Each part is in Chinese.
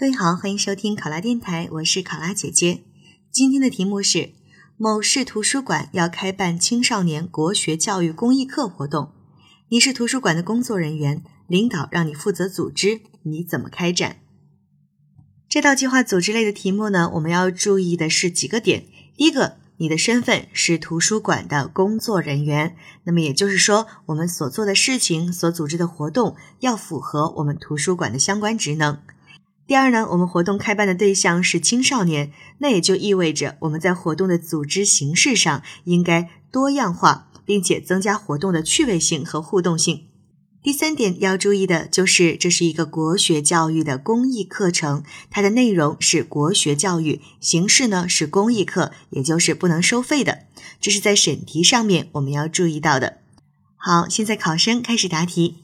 各位好，欢迎收听考拉电台，我是考拉姐姐。今天的题目是：某市图书馆要开办青少年国学教育公益课活动，你是图书馆的工作人员，领导让你负责组织，你怎么开展？这道计划组织类的题目呢，我们要注意的是几个点。第一个，你的身份是图书馆的工作人员，那么也就是说，我们所做的事情、所组织的活动要符合我们图书馆的相关职能。第二呢，我们活动开办的对象是青少年，那也就意味着我们在活动的组织形式上应该多样化，并且增加活动的趣味性和互动性。第三点要注意的就是，这是一个国学教育的公益课程，它的内容是国学教育，形式呢是公益课，也就是不能收费的。这是在审题上面我们要注意到的。好，现在考生开始答题。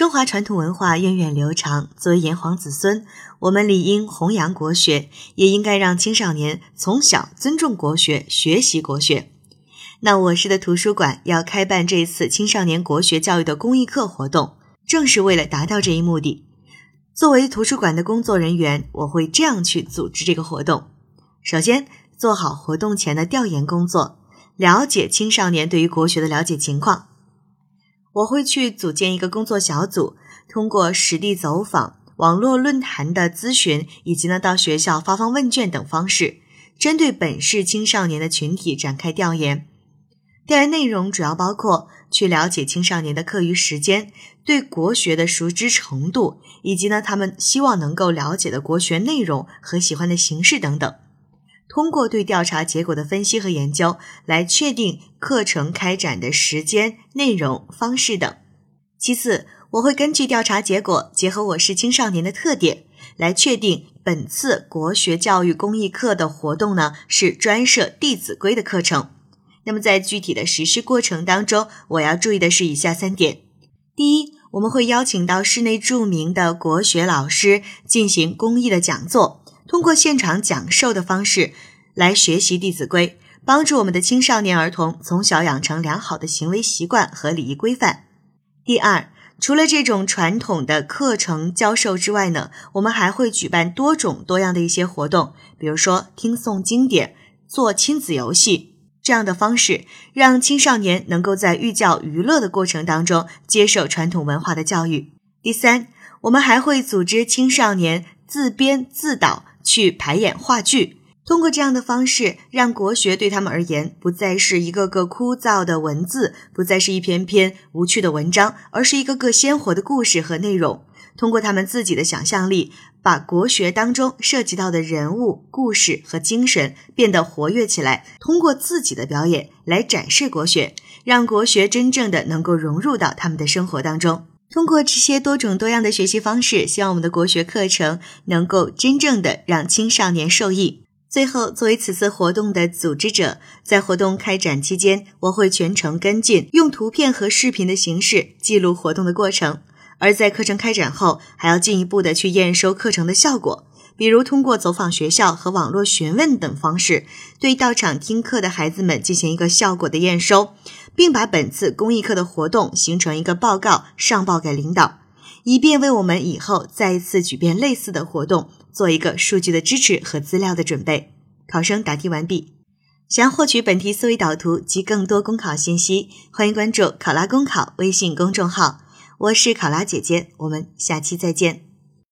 中华传统文化源远流长，作为炎黄子孙，我们理应弘扬国学，也应该让青少年从小尊重国学，学习国学。那我市的图书馆要开办这次青少年国学教育的公益课活动，正是为了达到这一目的。作为图书馆的工作人员，我会这样去组织这个活动：首先，做好活动前的调研工作，了解青少年对于国学的了解情况。我会去组建一个工作小组，通过实地走访、网络论坛的咨询，以及呢到学校发放问卷等方式，针对本市青少年的群体展开调研。调研内容主要包括去了解青少年的课余时间、对国学的熟知程度，以及呢他们希望能够了解的国学内容和喜欢的形式等等。通过对调查结果的分析和研究，来确定课程开展的时间、内容、方式等。其次，我会根据调查结果，结合我市青少年的特点，来确定本次国学教育公益课的活动呢是专设《弟子规》的课程。那么在具体的实施过程当中，我要注意的是以下三点：第一，我们会邀请到市内著名的国学老师进行公益的讲座。通过现场讲授的方式来学习《弟子规》，帮助我们的青少年儿童从小养成良好的行为习惯和礼仪规范。第二，除了这种传统的课程教授之外呢，我们还会举办多种多样的一些活动，比如说听诵经典、做亲子游戏这样的方式，让青少年能够在寓教于乐的过程当中接受传统文化的教育。第三，我们还会组织青少年自编自导。去排演话剧，通过这样的方式，让国学对他们而言不再是一个个枯燥的文字，不再是一篇篇无趣的文章，而是一个个鲜活的故事和内容。通过他们自己的想象力，把国学当中涉及到的人物、故事和精神变得活跃起来。通过自己的表演来展示国学，让国学真正的能够融入到他们的生活当中。通过这些多种多样的学习方式，希望我们的国学课程能够真正的让青少年受益。最后，作为此次活动的组织者，在活动开展期间，我会全程跟进，用图片和视频的形式记录活动的过程。而在课程开展后，还要进一步的去验收课程的效果，比如通过走访学校和网络询问等方式，对到场听课的孩子们进行一个效果的验收。并把本次公益课的活动形成一个报告上报给领导，以便为我们以后再一次举办类似的活动做一个数据的支持和资料的准备。考生答题完毕。想要获取本题思维导图及更多公考信息，欢迎关注“考拉公考”微信公众号。我是考拉姐姐，我们下期再见。